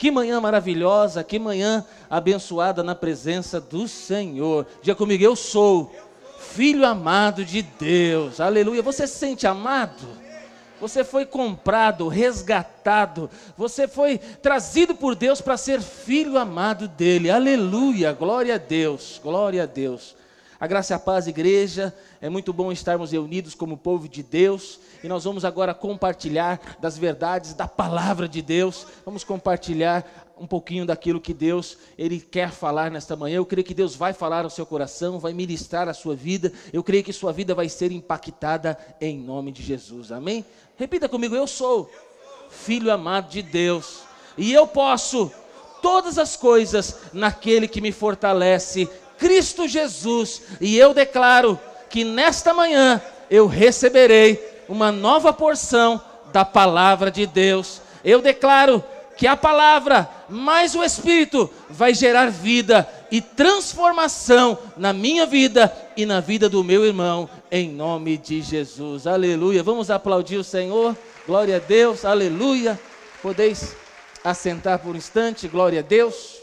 Que manhã maravilhosa, que manhã abençoada na presença do Senhor. Diga comigo, eu sou filho amado de Deus. Aleluia. Você se sente amado? Você foi comprado, resgatado. Você foi trazido por Deus para ser filho amado dele. Aleluia. Glória a Deus. Glória a Deus. A graça e a paz, igreja. É muito bom estarmos reunidos como povo de Deus e nós vamos agora compartilhar das verdades da palavra de Deus. Vamos compartilhar um pouquinho daquilo que Deus ele quer falar nesta manhã. Eu creio que Deus vai falar ao seu coração, vai ministrar a sua vida. Eu creio que sua vida vai ser impactada em nome de Jesus. Amém? Repita comigo: eu sou filho amado de Deus e eu posso todas as coisas naquele que me fortalece, Cristo Jesus. E eu declaro que nesta manhã eu receberei uma nova porção da palavra de Deus. Eu declaro que a palavra mais o Espírito vai gerar vida e transformação na minha vida e na vida do meu irmão, em nome de Jesus. Aleluia. Vamos aplaudir o Senhor. Glória a Deus. Aleluia. Podeis assentar por um instante. Glória a Deus.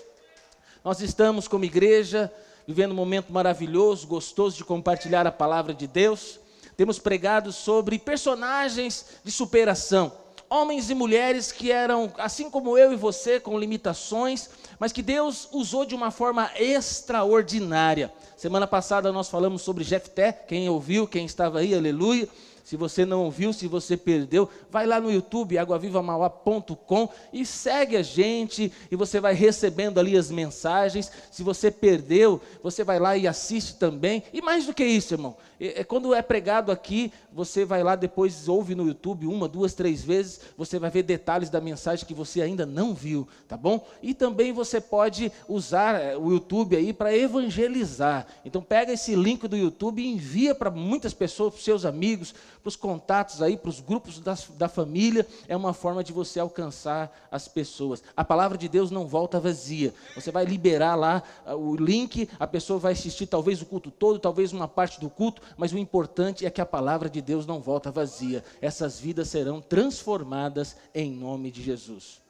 Nós estamos como igreja vivendo um momento maravilhoso, gostoso de compartilhar a palavra de Deus. Temos pregado sobre personagens de superação, homens e mulheres que eram, assim como eu e você, com limitações, mas que Deus usou de uma forma extraordinária. Semana passada nós falamos sobre Jefté, quem ouviu, quem estava aí, aleluia. Se você não ouviu, se você perdeu, vai lá no YouTube, aguavivamauá.com e segue a gente e você vai recebendo ali as mensagens. Se você perdeu, você vai lá e assiste também. E mais do que isso, irmão, é, é, quando é pregado aqui, você vai lá depois, ouve no YouTube uma, duas, três vezes, você vai ver detalhes da mensagem que você ainda não viu, tá bom? E também você pode usar é, o YouTube aí para evangelizar. Então pega esse link do YouTube e envia para muitas pessoas, para seus amigos, para os contatos aí, para os grupos da, família. É uma forma de você alcançar as pessoas. A palavra de Deus não volta vazia. Você vai liberar lá uh, o link, a pessoa vai assistir talvez o culto todo, talvez uma parte do culto, mas o importante é que a palavra de Deus não volta vazia. Essas vidas serão transformadas em nome de Jesus.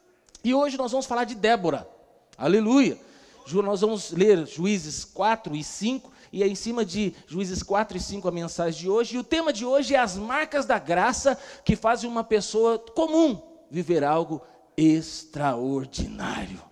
E hoje nós vamos falar de Débora. Aleluia. Nós vamos ler Juízes 4 e 5, e é em cima de Juízes 4 e 5 a mensagem de hoje. E o tema de hoje é as marcas da graça que fazem uma pessoa comum viver algo extraordinário.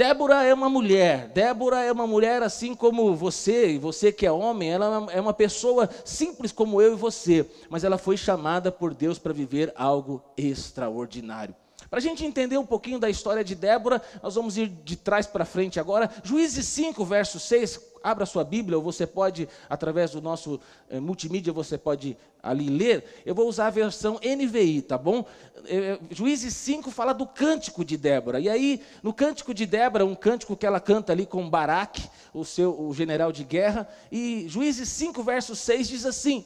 Débora é uma mulher, Débora é uma mulher assim como você, e você que é homem, ela é uma pessoa simples como eu e você, mas ela foi chamada por Deus para viver algo extraordinário. Para a gente entender um pouquinho da história de Débora, nós vamos ir de trás para frente agora. Juízes 5, verso 6, abra sua Bíblia, ou você pode, através do nosso eh, multimídia, você pode ali ler. Eu vou usar a versão NVI, tá bom? Eh, Juízes 5 fala do cântico de Débora. E aí, no cântico de Débora, um cântico que ela canta ali com Baraque, o seu o general de guerra, e Juízes 5, verso 6 diz assim: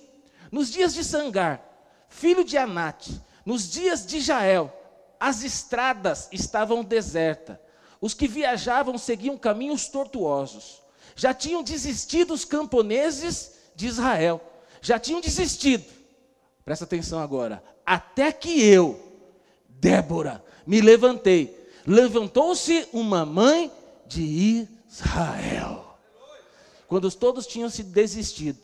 Nos dias de Sangar, filho de Anate, nos dias de Jael, as estradas estavam desertas. Os que viajavam seguiam caminhos tortuosos já tinham desistido os camponeses de Israel. Já tinham desistido. Presta atenção agora. Até que eu, Débora, me levantei. Levantou-se uma mãe de Israel. Quando todos tinham se desistido,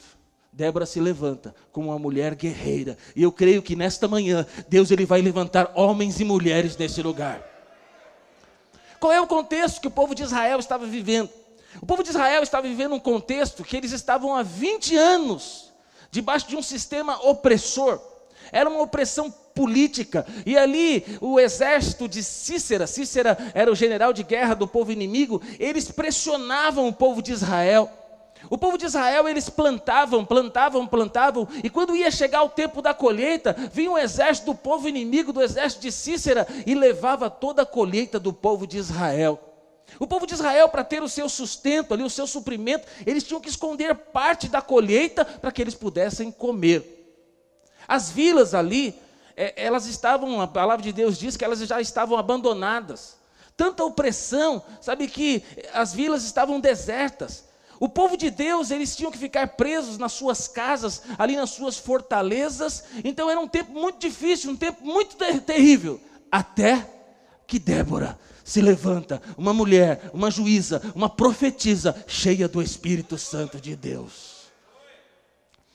Débora se levanta como uma mulher guerreira. E eu creio que nesta manhã Deus ele vai levantar homens e mulheres nesse lugar. Qual é o contexto que o povo de Israel estava vivendo? O povo de Israel estava vivendo um contexto que eles estavam há 20 anos debaixo de um sistema opressor. Era uma opressão política. E ali o exército de Cícera, Cícera era o general de guerra do povo inimigo, eles pressionavam o povo de Israel. O povo de Israel, eles plantavam, plantavam, plantavam, e quando ia chegar o tempo da colheita, vinha o exército do povo inimigo, do exército de Cícera, e levava toda a colheita do povo de Israel. O povo de Israel, para ter o seu sustento ali, o seu suprimento, eles tinham que esconder parte da colheita para que eles pudessem comer. As vilas ali, é, elas estavam, a palavra de Deus diz que elas já estavam abandonadas. Tanta opressão, sabe que as vilas estavam desertas. O povo de Deus, eles tinham que ficar presos nas suas casas, ali nas suas fortalezas. Então era um tempo muito difícil, um tempo muito ter terrível. Até que Débora se levanta, uma mulher, uma juíza, uma profetisa, cheia do Espírito Santo de Deus.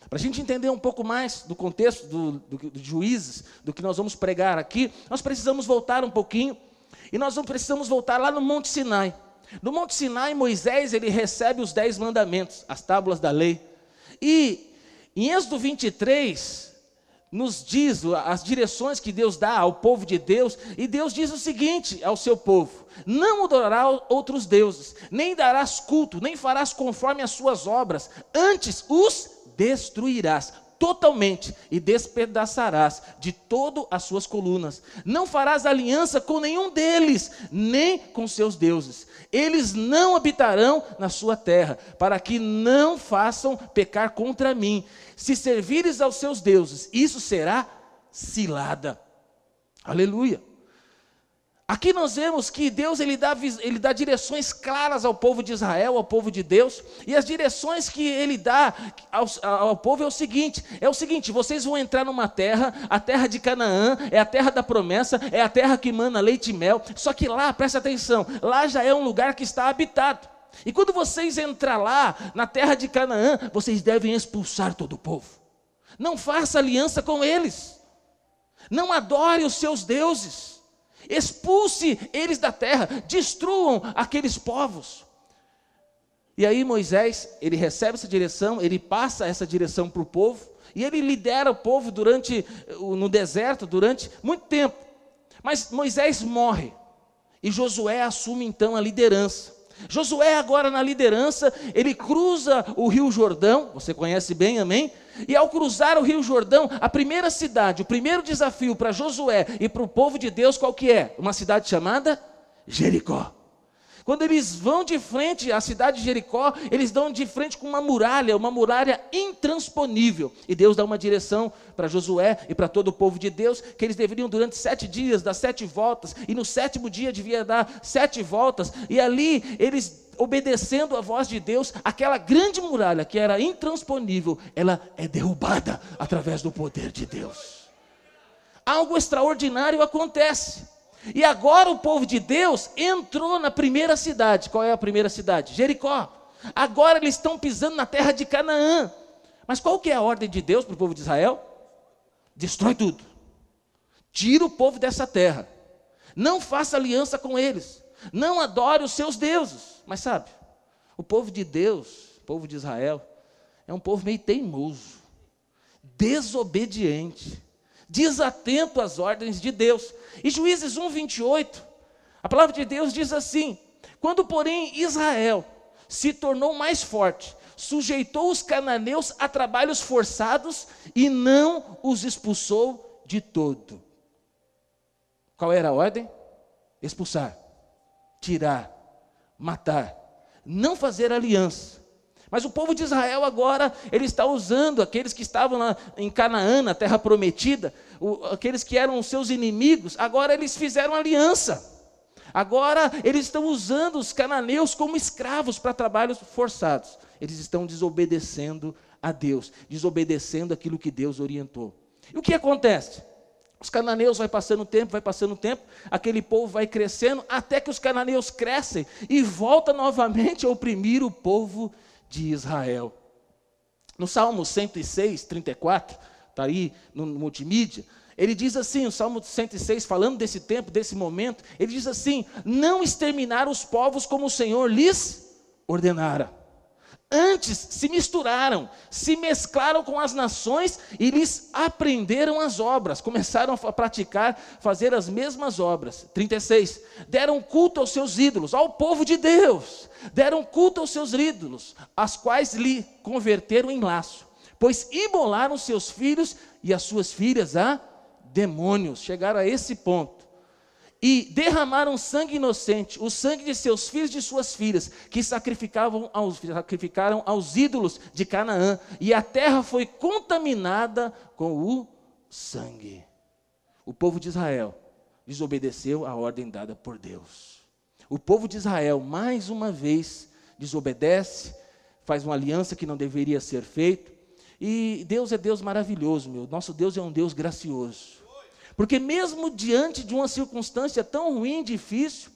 Para a gente entender um pouco mais do contexto do, do, do juízes, do que nós vamos pregar aqui, nós precisamos voltar um pouquinho, e nós precisamos voltar lá no Monte Sinai. No Monte Sinai, Moisés ele recebe os dez mandamentos, as tábuas da lei. E em Êxodo 23, nos diz as direções que Deus dá ao povo de Deus, e Deus diz o seguinte ao seu povo: Não adorarás outros deuses, nem darás culto, nem farás conforme as suas obras, antes os destruirás totalmente e despedaçarás de todo as suas colunas. Não farás aliança com nenhum deles, nem com seus deuses. Eles não habitarão na sua terra, para que não façam pecar contra mim. Se servires aos seus deuses, isso será cilada. Aleluia. Aqui nós vemos que Deus ele dá, ele dá direções claras ao povo de Israel, ao povo de Deus, e as direções que ele dá ao, ao, povo é o seguinte: é o seguinte, vocês vão entrar numa terra, a terra de Canaã, é a terra da promessa, é a terra que mana leite e mel, só que lá, presta atenção, lá já é um lugar que está habitado. E quando vocês entrar lá, na terra de Canaã, vocês devem expulsar todo o povo. Não faça aliança com eles. Não adore os seus deuses expulse eles da terra, destruam aqueles povos. E aí Moisés, ele recebe essa direção, ele passa essa direção para o povo, e ele lidera o povo durante no deserto durante muito tempo. Mas Moisés morre, e Josué assume então a liderança. Josué, agora na liderança, ele cruza o Rio Jordão, você conhece bem, amém? E ao cruzar o Rio Jordão, a primeira cidade, o primeiro desafio para Josué e para o povo de Deus, qual que é? Uma cidade chamada Jericó. Quando eles vão de frente à cidade de Jericó, eles dão de frente com uma muralha, uma muralha intransponível. E Deus dá uma direção para Josué e para todo o povo de Deus, que eles deveriam durante sete dias dar sete voltas, e no sétimo dia devia dar sete voltas, e ali eles obedecendo a voz de Deus, aquela grande muralha que era intransponível, ela é derrubada através do poder de Deus. Algo extraordinário acontece. E agora o povo de Deus entrou na primeira cidade. Qual é a primeira cidade? Jericó. Agora eles estão pisando na terra de Canaã. Mas qual que é a ordem de Deus para o povo de Israel? Destrói tudo. Tira o povo dessa terra. Não faça aliança com eles. Não adore os seus deuses. Mas sabe, o povo de Deus, o povo de Israel, é um povo meio teimoso, desobediente desatento às ordens de Deus. E Juízes 1, 28, a palavra de Deus diz assim: Quando, porém, Israel se tornou mais forte, sujeitou os cananeus a trabalhos forçados e não os expulsou de todo. Qual era a ordem? Expulsar, tirar, matar, não fazer aliança. Mas o povo de Israel agora, ele está usando aqueles que estavam lá em Canaã, na terra prometida, o, aqueles que eram seus inimigos, agora eles fizeram aliança. Agora eles estão usando os cananeus como escravos para trabalhos forçados. Eles estão desobedecendo a Deus, desobedecendo aquilo que Deus orientou. E o que acontece? Os cananeus vai passando o tempo, vai passando o tempo, aquele povo vai crescendo, até que os cananeus crescem e volta novamente a oprimir o povo de Israel. No Salmo 106, 34, está aí no multimídia, ele diz assim, o Salmo 106, falando desse tempo, desse momento, ele diz assim: Não exterminar os povos como o Senhor lhes ordenara. Antes se misturaram, se mesclaram com as nações e lhes aprenderam as obras, começaram a praticar, fazer as mesmas obras. 36. Deram culto aos seus ídolos, ao povo de Deus. Deram culto aos seus ídolos, as quais lhe converteram em laço, pois imolaram seus filhos e as suas filhas a demônios. Chegaram a esse ponto e derramaram sangue inocente, o sangue de seus filhos e de suas filhas, que sacrificavam aos, sacrificaram aos ídolos de Canaã, e a terra foi contaminada com o sangue. O povo de Israel desobedeceu a ordem dada por Deus. O povo de Israel, mais uma vez, desobedece, faz uma aliança que não deveria ser feita, e Deus é Deus maravilhoso, meu. Nosso Deus é um Deus gracioso. Porque mesmo diante de uma circunstância tão ruim, difícil,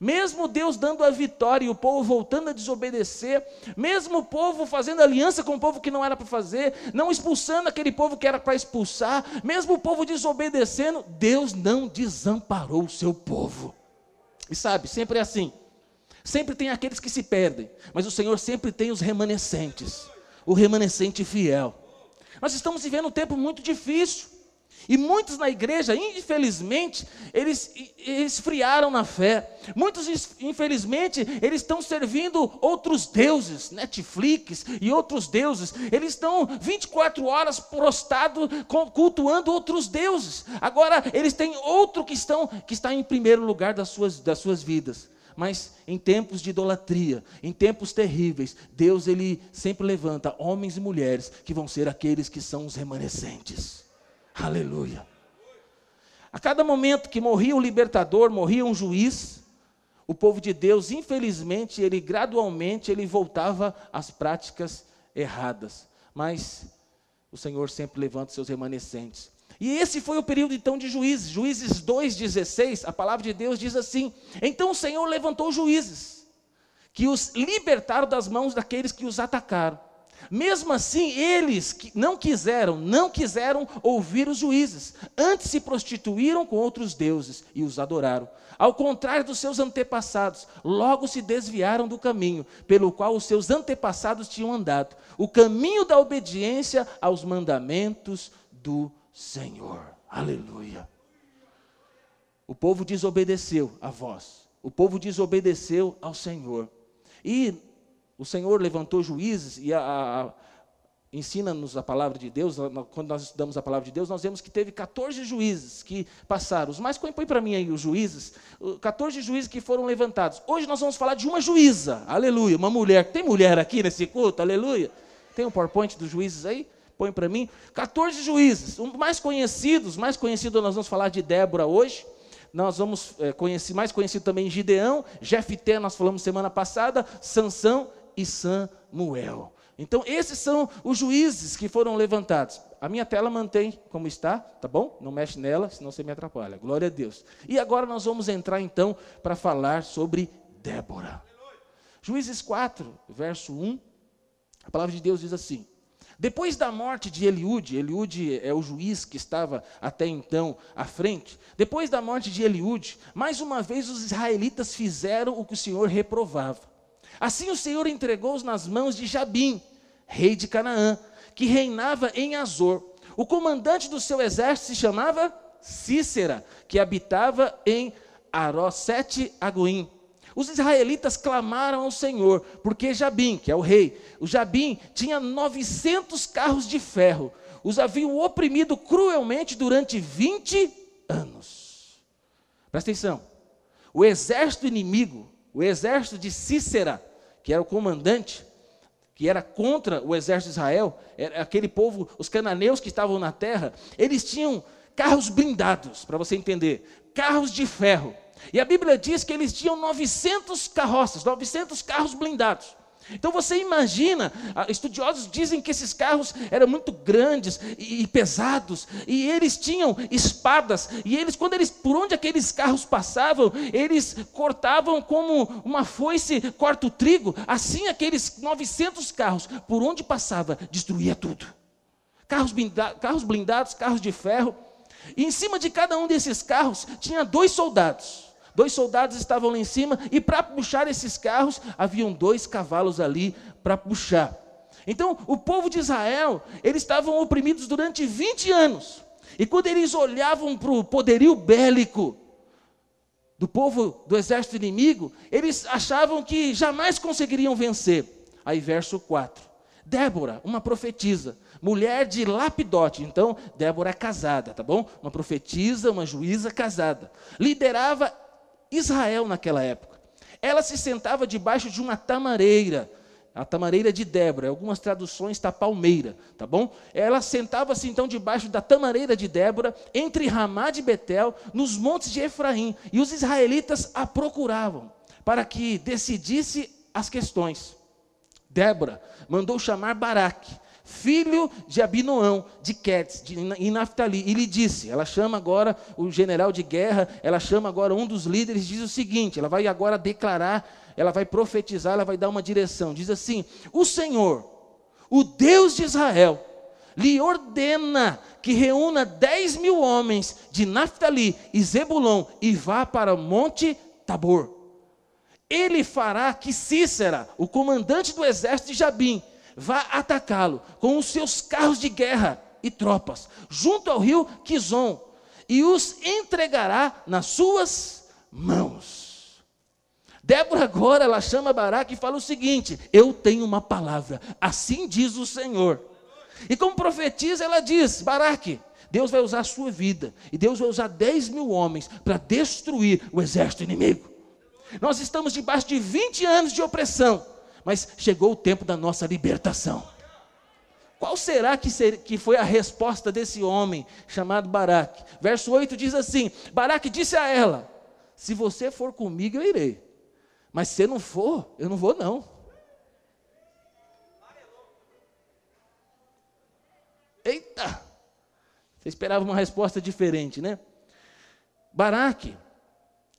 mesmo Deus dando a vitória e o povo voltando a desobedecer, mesmo o povo fazendo aliança com o povo que não era para fazer, não expulsando aquele povo que era para expulsar, mesmo o povo desobedecendo, Deus não desamparou o seu povo. E sabe, sempre é assim. Sempre tem aqueles que se perdem, mas o Senhor sempre tem os remanescentes, o remanescente fiel. Nós estamos vivendo um tempo muito difícil. E muitos na igreja, infelizmente, eles esfriaram na fé. Muitos, infelizmente, eles estão servindo outros deuses, Netflix e outros deuses. Eles estão 24 horas prostrados, cultuando outros deuses. Agora, eles têm outro que, estão, que está em primeiro lugar das suas, das suas vidas. Mas em tempos de idolatria, em tempos terríveis, Deus ele sempre levanta homens e mulheres que vão ser aqueles que são os remanescentes. Aleluia. A cada momento que morria o libertador, morria um juiz, o povo de Deus, infelizmente, ele gradualmente ele voltava às práticas erradas. Mas o Senhor sempre levanta seus remanescentes. E esse foi o período então de juízes. Juízes 2:16, a palavra de Deus diz assim: "Então o Senhor levantou juízes que os libertaram das mãos daqueles que os atacaram." Mesmo assim, eles não quiseram, não quiseram ouvir os juízes. Antes se prostituíram com outros deuses e os adoraram. Ao contrário dos seus antepassados, logo se desviaram do caminho pelo qual os seus antepassados tinham andado, o caminho da obediência aos mandamentos do Senhor. Aleluia. O povo desobedeceu a voz. O povo desobedeceu ao Senhor. E o Senhor levantou juízes e ensina-nos a palavra de Deus. Quando nós estudamos a palavra de Deus, nós vemos que teve 14 juízes que passaram. Os mais põe para mim aí os juízes. 14 juízes que foram levantados. Hoje nós vamos falar de uma juíza. Aleluia. Uma mulher. Tem mulher aqui nesse culto? Aleluia. Tem um PowerPoint dos juízes aí? Põe para mim. 14 juízes. Os mais conhecidos, mais conhecido nós vamos falar de Débora hoje nós vamos é, conhecer, mais conhecido também Gideão, Jefté, nós falamos semana passada, Sansão e Samuel. Então, esses são os juízes que foram levantados. A minha tela mantém como está, tá bom? Não mexe nela, senão você me atrapalha. Glória a Deus. E agora nós vamos entrar então para falar sobre Débora. Juízes 4, verso 1. A palavra de Deus diz assim: Depois da morte de Eliúde, Eliúde é o juiz que estava até então à frente. Depois da morte de Eliúde, mais uma vez os israelitas fizeram o que o Senhor reprovava. Assim o Senhor entregou-os nas mãos de Jabim, rei de Canaã, que reinava em Azor. O comandante do seu exército se chamava Cícera, que habitava em Arosete Agoim. Os israelitas clamaram ao Senhor, porque Jabim, que é o rei, o Jabim tinha 900 carros de ferro. Os haviam oprimido cruelmente durante 20 anos. Presta atenção. O exército inimigo, o exército de Cícera, que era o comandante, que era contra o exército de Israel, aquele povo, os cananeus que estavam na terra, eles tinham carros blindados, para você entender, carros de ferro. E a Bíblia diz que eles tinham 900 carroças, 900 carros blindados. Então você imagina, estudiosos dizem que esses carros eram muito grandes e, pesados, e eles tinham espadas, e eles, quando eles, por onde aqueles carros passavam, eles cortavam como uma foice corta o trigo, assim aqueles 900 carros, por onde passava, destruía tudo. Carros, blindados, carros blindados, carros de ferro, e em cima de cada um desses carros tinha dois soldados. Dois soldados estavam lá em cima e para puxar esses carros haviam dois cavalos ali para puxar. Então, o povo de Israel, eles estavam oprimidos durante 20 anos. E quando eles olhavam para o poderio bélico do povo do exército inimigo, eles achavam que jamais conseguiriam vencer. Aí, verso 4. Débora, uma profetisa, mulher de Lapidote. Então, Débora é casada, tá bom? Uma profetisa, uma juíza casada. Liderava Israel naquela época. Ela se sentava debaixo de uma tamareira, a tamareira de Débora, algumas traduções está palmeira, tá bom? Ela sentava-se então debaixo da tamareira de Débora, entre Ramá de Betel, nos montes de Efraim, e os israelitas a procuravam para que decidisse as questões. Débora mandou chamar Baraque, filho de Abinoão, de Quetes, de, Naftali, e lhe disse, ela chama agora o general de guerra, ela chama agora um dos líderes, diz o seguinte, ela vai agora declarar, ela vai profetizar, ela vai dar uma direção, diz assim, o Senhor, o Deus de Israel, lhe ordena que reúna dez mil homens de Naftali e Zebulon e vá para o Monte Tabor. Ele fará que Cícera, o comandante do exército de Jabim, vá atacá-lo com os seus carros de guerra e tropas, junto ao rio Quizon, e os entregará nas suas mãos. Débora agora, ela chama Baraque e fala o seguinte: Eu tenho uma palavra, assim diz o Senhor. E como profetiza, ela diz: Baraque, Deus vai usar a sua vida, e Deus vai usar 10 mil homens para destruir o exército inimigo. Nós estamos debaixo de 20 anos de opressão, mas chegou o tempo da nossa libertação. Qual será que, ser, que foi a resposta desse homem chamado Baraque? Verso 8 diz assim: Baraque disse a ela: Se você for comigo, eu irei. Mas se não for, eu não vou, não. Eita! Você esperava uma resposta diferente, né? Baraque,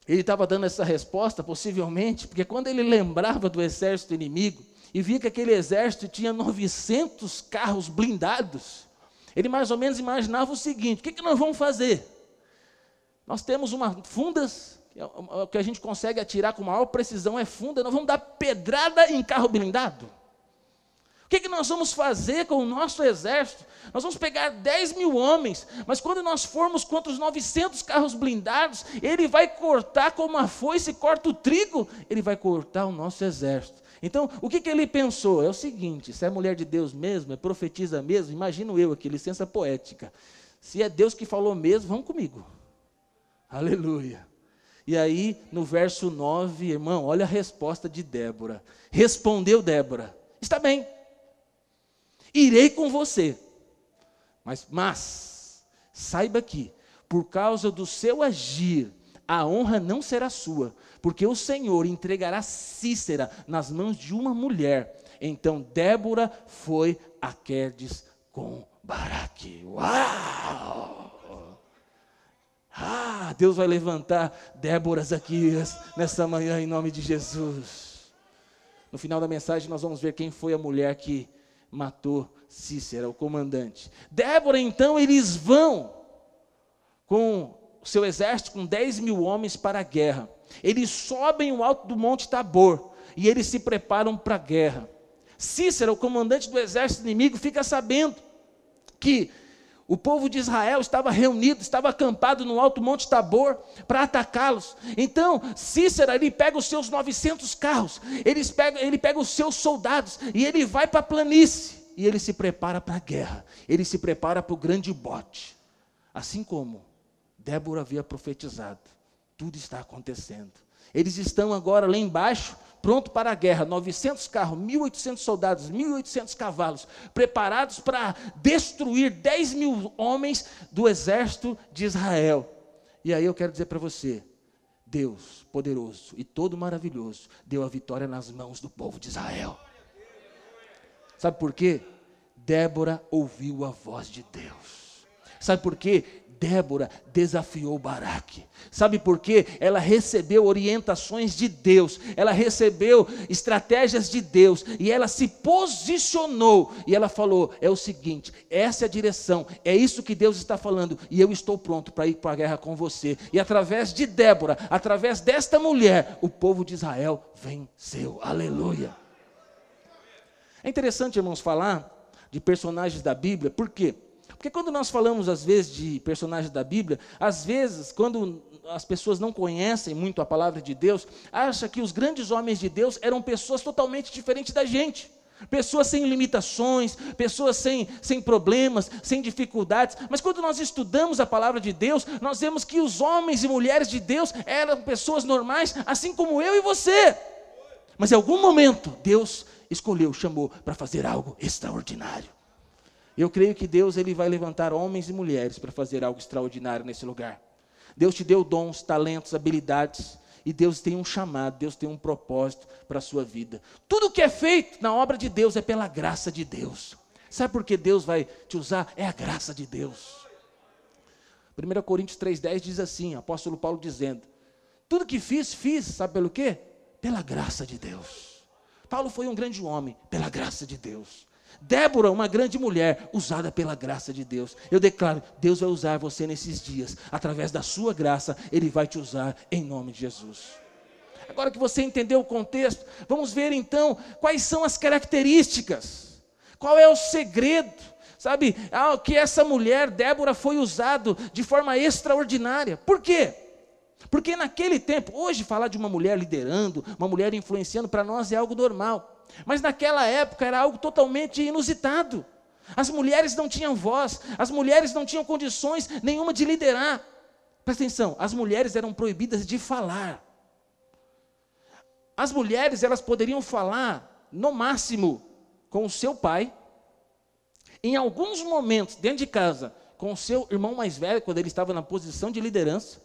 ele estava dando essa resposta, possivelmente, porque quando ele lembrava do exército inimigo e via que aquele exército tinha 900 carros blindados, ele mais ou menos imaginava o seguinte: o que, que nós vamos fazer? Nós temos uma fundas, é o que a gente consegue atirar com maior precisão é funda, nós vamos dar pedrada em carro blindado? Que, que nós vamos fazer com o nosso exército? Nós vamos pegar 10 mil homens, mas quando nós formos contra os 900 carros blindados, ele vai cortar como uma foice corta o trigo, ele vai cortar o nosso exército. Então, o que, que ele pensou? É o seguinte: se é mulher de Deus mesmo, é profetiza mesmo, imagino eu aqui, licença poética. Se é Deus que falou mesmo, vamos comigo. Aleluia. E aí, no verso 9, irmão, olha a resposta de Débora. Respondeu Débora: Está bem, irei com você. Mas, mas, saiba que, por causa do seu agir, a honra não será sua, porque o Senhor entregará Cícera nas mãos de uma mulher. Então Débora foi a Quedes com Baraque. Uau! Ah, Deus vai levantar Déboras aqui nessa manhã em nome de Jesus. No final da mensagem nós vamos ver quem foi a mulher que matou Cícera, o comandante. Débora, então, eles vão com o seu exército, com 10 mil homens para a guerra. Eles sobem o alto do Monte Tabor e eles se preparam para a guerra. Cícera, o comandante do exército inimigo, fica sabendo que o povo de Israel estava reunido, estava acampado no alto monte Tabor para atacá-los. Então, Cícera, ele pega os seus 900 carros, ele pega, ele pega os seus soldados e ele vai para a planície. E ele se prepara para a guerra, ele se prepara para o grande bote. Assim como Débora havia profetizado, tudo está acontecendo. Eles estão agora lá embaixo, pronto para a guerra, 900 carros, 1.800 soldados, 1.800 cavalos, preparados para destruir 10 mil homens do exército de Israel. E aí eu quero dizer para você, Deus poderoso e todo maravilhoso deu a vitória nas mãos do povo de Israel. Sabe por quê? Débora ouviu a voz de Deus. Sabe por quê? Débora desafiou Baraque. Sabe por quê? Ela recebeu orientações de Deus, ela recebeu estratégias de Deus e ela se posicionou e ela falou: é o seguinte, essa é a direção, é isso que Deus está falando e eu estou pronto para ir para a guerra com você. E através de Débora, através desta mulher, o povo de Israel venceu. Aleluia. É interessante, irmãos, falar de personagens da Bíblia, por quê? Porque quando nós falamos, às vezes, de personagens da Bíblia, às vezes, quando as pessoas não conhecem muito a palavra de Deus, acham que os grandes homens de Deus eram pessoas totalmente diferentes da gente. Pessoas sem limitações, pessoas sem, sem problemas, sem dificuldades. Mas quando nós estudamos a palavra de Deus, nós vemos que os homens e mulheres de Deus eram pessoas normais, assim como eu e você. Mas em algum momento, Deus escolheu, chamou para fazer algo extraordinário. Eu creio que Deus ele vai levantar homens e mulheres para fazer algo extraordinário nesse lugar. Deus te deu dons, talentos, habilidades, e Deus tem um chamado, Deus tem um propósito para a sua vida. Tudo que é feito na obra de Deus é pela graça de Deus. Sabe por que Deus vai te usar? É a graça de Deus. 1 Coríntios 3,10 diz assim, apóstolo Paulo dizendo: Tudo que fiz, fiz, sabe pelo quê? Pela graça de Deus. Paulo foi um grande homem, pela graça de Deus. Débora, uma grande mulher, usada pela graça de Deus. Eu declaro, Deus vai usar você nesses dias, através da sua graça, Ele vai te usar em nome de Jesus. Agora que você entendeu o contexto, vamos ver então quais são as características, qual é o segredo, sabe, ah, que essa mulher, Débora, foi usado de forma extraordinária. Por quê? Porque naquele tempo, hoje falar de uma mulher liderando, uma mulher influenciando, para nós é algo normal. Mas naquela época era algo totalmente inusitado. As mulheres não tinham voz, as mulheres não tinham condições nenhuma de liderar. Presta atenção, as mulheres eram proibidas de falar. As mulheres, elas poderiam falar, no máximo, com o seu pai, em alguns momentos, dentro de casa, com o seu irmão mais velho, quando ele estava na posição de liderança.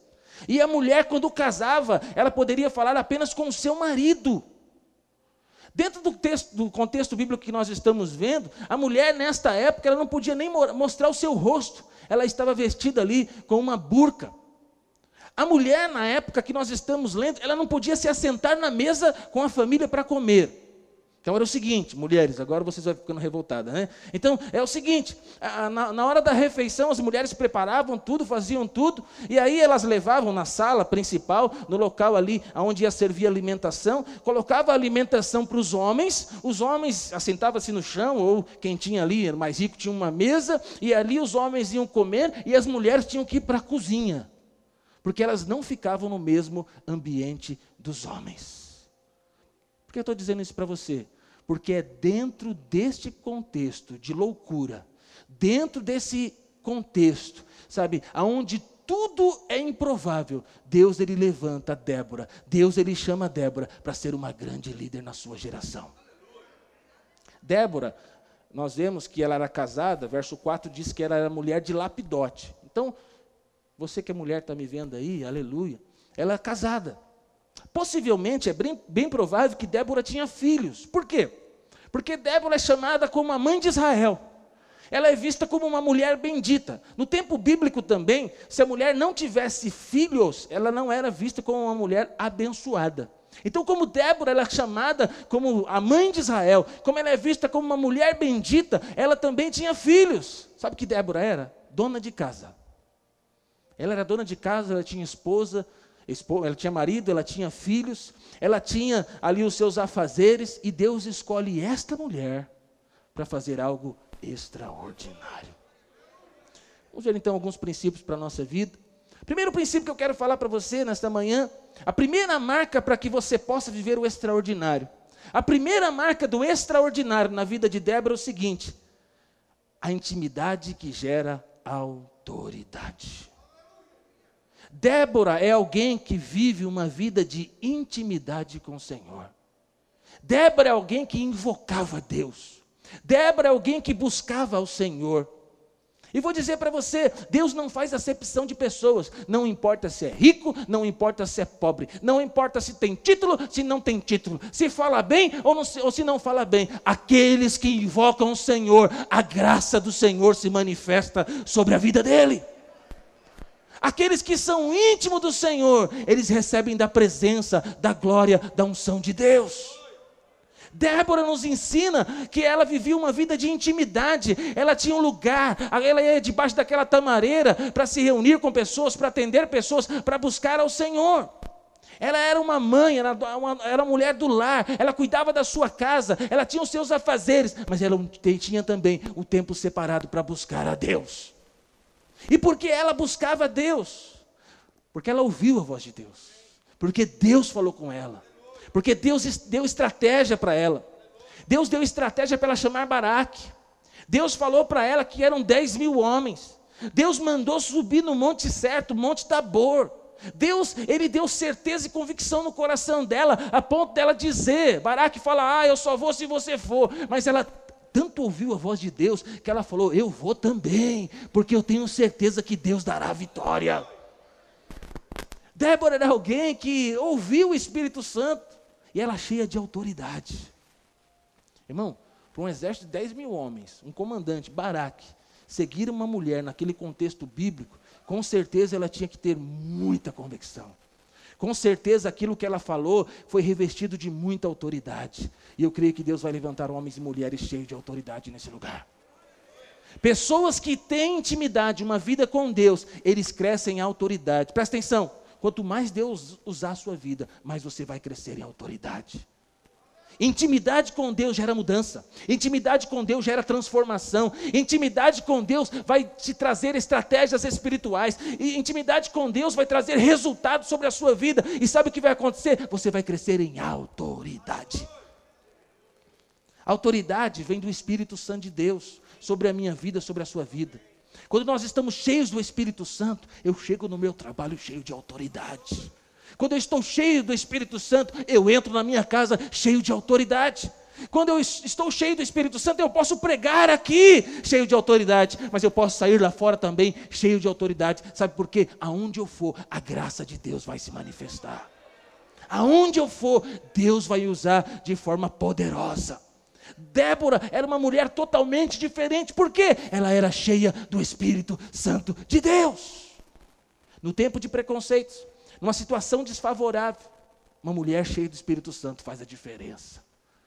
E a mulher, quando casava, ela poderia falar apenas com o seu marido. Dentro do, texto, do contexto bíblico que nós estamos vendo, a mulher nesta época ela não podia nem mostrar o seu rosto, ela estava vestida ali com uma burca. A mulher, na época que nós estamos lendo, ela não podia se assentar na mesa com a família para comer. Então era o seguinte, mulheres, agora vocês vão ficando revoltadas, né? Então é o seguinte: na, na, hora da refeição, as mulheres preparavam tudo, faziam tudo, e aí elas levavam na sala principal, no local ali onde ia servir alimentação, colocava a alimentação para os homens, os homens assentavam-se no chão, ou quem tinha ali, mais rico, tinha uma mesa, e ali os homens iam comer, e as mulheres tinham que ir para a cozinha, porque elas não ficavam no mesmo ambiente dos homens. Por que eu estou dizendo isso para você? Porque é dentro deste contexto de loucura, dentro desse contexto, sabe, aonde tudo é improvável, Deus ele levanta Débora, Deus ele chama Débora para ser uma grande líder na sua geração. Débora, nós vemos que ela era casada, verso 4 diz que ela era mulher de Lapidote. Então, você que é mulher está me vendo aí, aleluia, ela é casada. Possivelmente, é bem, bem provável que Débora tinha filhos. Por quê? Porque Débora é chamada como a mãe de Israel. Ela é vista como uma mulher bendita. No tempo bíblico também, se a mulher não tivesse filhos, ela não era vista como uma mulher abençoada. Então, como Débora ela é chamada como a mãe de Israel, como ela é vista como uma mulher bendita, ela também tinha filhos. Sabe que Débora era? Dona de casa. Ela era dona de casa, ela tinha esposa, ela tinha marido, ela tinha filhos, ela tinha ali os seus afazeres, e Deus escolhe esta mulher para fazer algo extraordinário. Vamos ver então alguns princípios para a nossa vida. Primeiro princípio que eu quero falar para você nesta manhã, a primeira marca para que você possa viver o extraordinário. A primeira marca do extraordinário na vida de Débora é o seguinte: a intimidade que gera autoridade. Débora é alguém que vive uma vida de intimidade com o Senhor. Débora é alguém que invocava Deus. Débora é alguém que buscava o Senhor. E vou dizer para você: Deus não faz acepção de pessoas, não importa se é rico, não importa se é pobre, não importa se tem título, se não tem título, se fala bem ou, não, ou se não fala bem. Aqueles que invocam o Senhor, a graça do Senhor se manifesta sobre a vida dele. Aqueles que são íntimos do Senhor, eles recebem da presença, da glória, da unção de Deus. Débora nos ensina que ela vivia uma vida de intimidade, ela tinha um lugar, ela ia debaixo daquela tamareira para se reunir com pessoas, para atender pessoas, para buscar ao Senhor. Ela era uma mãe, era uma, era uma mulher do lar, ela cuidava da sua casa, ela tinha os seus afazeres, mas ela tinha também o tempo separado para buscar a Deus. E por que ela buscava Deus? Porque ela ouviu a voz de Deus. Porque Deus falou com ela. Porque Deus deu estratégia para ela. Deus deu estratégia para ela chamar Baraque. Deus falou para ela que eram 10 mil homens. Deus mandou subir no monte certo, Monte Tabor. Deus, ele deu certeza e convicção no coração dela, a ponto dela dizer: Baraque fala, ah, eu só vou se você for. Mas ela tanto ouviu a voz de Deus que ela falou: Eu vou também, porque eu tenho certeza que Deus dará vitória. Débora era alguém que ouviu o Espírito Santo e ela cheia de autoridade. Irmão, para um exército de 10 mil homens, um comandante, Baraque, seguir uma mulher naquele contexto bíblico, com certeza ela tinha que ter muita convicção. Com certeza aquilo que ela falou foi revestido de muita autoridade. E eu creio que Deus vai levantar homens e mulheres cheios de autoridade nesse lugar. Pessoas que têm intimidade, uma vida com Deus, eles crescem em autoridade. Presta atenção, quanto mais Deus usar a sua vida, mais você vai crescer em autoridade. Intimidade com Deus gera mudança. Intimidade com Deus gera transformação. Intimidade com Deus vai te trazer estratégias espirituais. E intimidade com Deus vai trazer resultados sobre a sua vida. E sabe o que vai acontecer? Você vai crescer em autoridade. Autoridade vem do Espírito Santo de Deus sobre a minha vida, sobre a sua vida. Quando nós estamos cheios do Espírito Santo, eu chego no meu trabalho cheio de autoridade. Quando eu estou cheio do Espírito Santo, eu entro na minha casa cheio de autoridade. Quando eu estou cheio do Espírito Santo, eu posso pregar aqui cheio de autoridade, mas eu posso sair lá fora também cheio de autoridade. Sabe por quê? Aonde eu for, a graça de Deus vai se manifestar. Aonde eu for, Deus vai usar de forma poderosa. Débora era uma mulher totalmente diferente, por quê? Ela era cheia do Espírito Santo de Deus. No tempo de preconceitos, numa situação desfavorável, uma mulher cheia do Espírito Santo faz a diferença.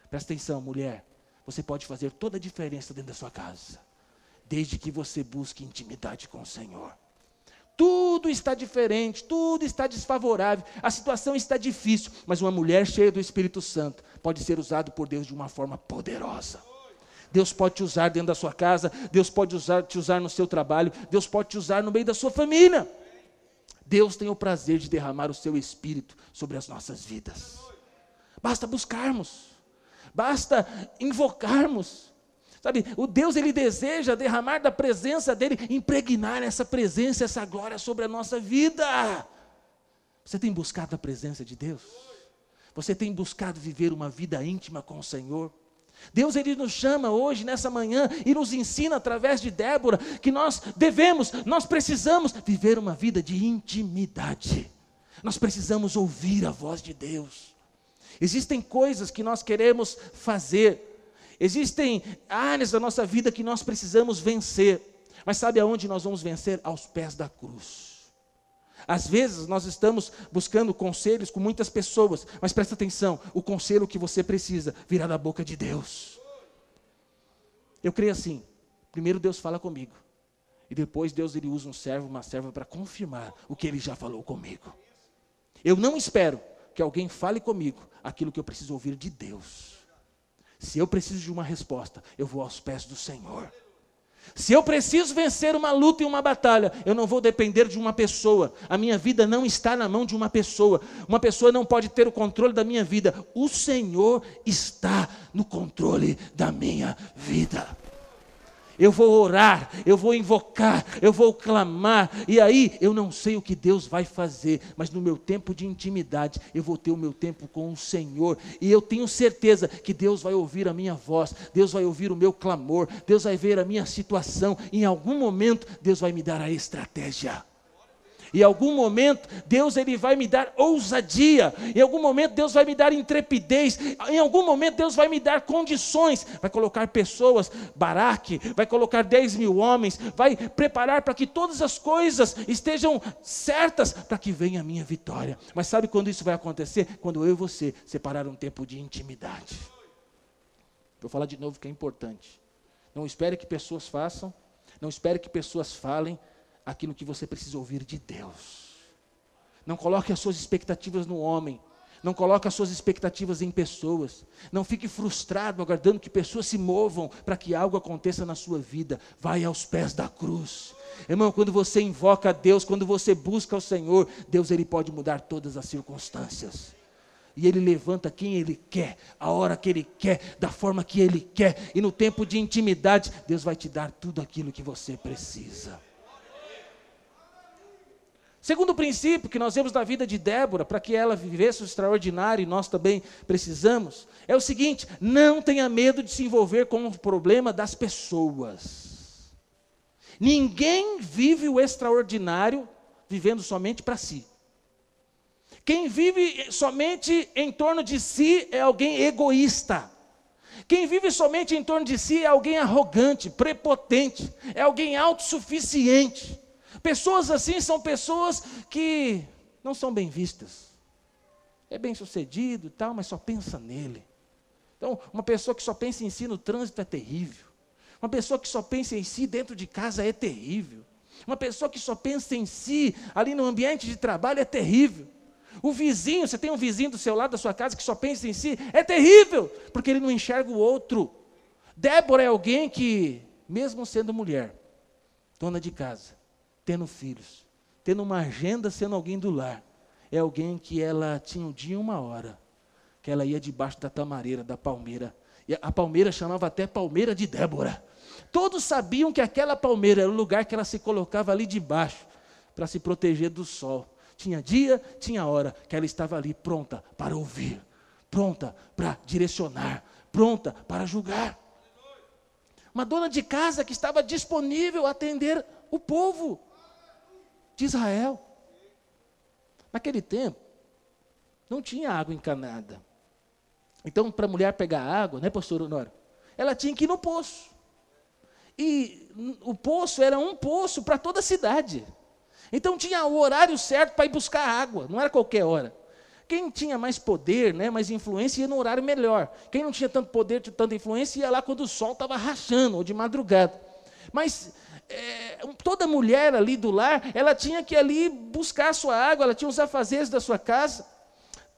Presta atenção, mulher, você pode fazer toda a diferença dentro da sua casa, desde que você busque intimidade com o Senhor. Tudo está diferente, tudo está desfavorável, a situação está difícil, mas uma mulher cheia do Espírito Santo pode ser usada por Deus de uma forma poderosa. Deus pode te usar dentro da sua casa, Deus pode usar, te usar no seu trabalho, Deus pode te usar no meio da sua família. Deus tem o prazer de derramar o seu espírito sobre as nossas vidas. Basta buscarmos, basta invocarmos, Sabe, o Deus ele deseja derramar da presença dele, impregnar essa presença, essa glória sobre a nossa vida. Você tem buscado a presença de Deus? Você tem buscado viver uma vida íntima com o Senhor? Deus ele nos chama hoje nessa manhã e nos ensina através de Débora que nós devemos, nós precisamos viver uma vida de intimidade. Nós precisamos ouvir a voz de Deus. Existem coisas que nós queremos fazer, Existem áreas da nossa vida que nós precisamos vencer. Mas sabe aonde nós vamos vencer? Aos pés da cruz. Às vezes nós estamos buscando conselhos com muitas pessoas, mas presta atenção: o conselho que você precisa virá da boca de Deus. Eu creio assim: primeiro Deus fala comigo, e depois Deus ele usa um servo, uma serva para confirmar o que ele já falou comigo. Eu não espero que alguém fale comigo aquilo que eu preciso ouvir de Deus. Se eu preciso de uma resposta, eu vou aos pés do Senhor. Se eu preciso vencer uma luta e uma batalha, eu não vou depender de uma pessoa. A minha vida não está na mão de uma pessoa. Uma pessoa não pode ter o controle da minha vida. O Senhor está no controle da minha vida eu vou orar, eu vou invocar, eu vou clamar, e aí eu não sei o que Deus vai fazer, mas no meu tempo de intimidade, eu vou ter o meu tempo com o Senhor, e eu tenho certeza que Deus vai ouvir a minha voz, Deus vai ouvir o meu clamor, Deus vai ver a minha situação, em algum momento Deus vai me dar a estratégia. Em algum momento, Deus ele vai me dar ousadia. Em algum momento, Deus vai me dar intrepidez. Em algum momento, Deus vai me dar condições. Vai colocar pessoas, Baraque, vai colocar 10 mil homens, vai preparar para que todas as coisas estejam certas para que venha a minha vitória. Mas sabe quando isso vai acontecer? Quando eu e você separar um tempo de intimidade. Vou falar de novo que é importante. Não espere que pessoas façam, não espere que pessoas falem, aquilo que você precisa ouvir de Deus. Não coloque as suas expectativas no homem. Não coloque as suas expectativas em pessoas. Não fique frustrado aguardando que pessoas se movam para que algo aconteça na sua vida. Vai aos pés da cruz. Irmão, quando você invoca a Deus, quando você busca o Senhor, Deus ele pode mudar todas as circunstâncias. E ele levanta quem ele quer, a hora que ele quer, da forma que ele quer. E no tempo de intimidade, Deus vai te dar tudo aquilo que você precisa. Segundo princípio que nós vemos na vida de Débora, para que ela vivesse o extraordinário e nós também precisamos, é o seguinte: não tenha medo de se envolver com o problema das pessoas. Ninguém vive o extraordinário vivendo somente para si. Quem vive somente em torno de si é alguém egoísta. Quem vive somente em torno de si é alguém arrogante, prepotente, é alguém autossuficiente. Pessoas assim são pessoas que não são bem vistas. É bem sucedido e tal, mas só pensa nele. Então, uma pessoa que só pensa em si no trânsito é terrível. Uma pessoa que só pensa em si dentro de casa é terrível. Uma pessoa que só pensa em si ali no ambiente de trabalho é terrível. O vizinho, você tem um vizinho do seu lado da sua casa que só pensa em si, é terrível, porque ele não enxerga o outro. Débora é alguém que, mesmo sendo mulher, dona de casa, tendo filhos, tendo uma agenda, sendo alguém do lar, é alguém que ela tinha um dia e uma hora, que ela ia debaixo da tamareira, da palmeira. E a palmeira chamava até palmeira de Débora. Todos sabiam que aquela palmeira era o lugar que ela se colocava ali debaixo, para se proteger do sol. Tinha dia, tinha hora que ela estava ali pronta para ouvir, pronta para direcionar, pronta para julgar. Uma dona de casa que estava disponível a atender o povo de Israel. Naquele tempo, não tinha água encanada. Então, para a mulher pegar água, né, pastor Honório? Ela tinha que ir no poço. E o poço era um poço para toda a cidade. Então tinha o horário certo para ir buscar água, não era qualquer hora. Quem tinha mais poder, né, mais influência, ia no horário melhor. Quem não tinha tanto poder, tanta influência, ia lá quando o sol estava rachando, ou de madrugada. Mas é, toda mulher ali do lar, ela tinha que ali buscar a sua água, ela tinha os afazeres da sua casa.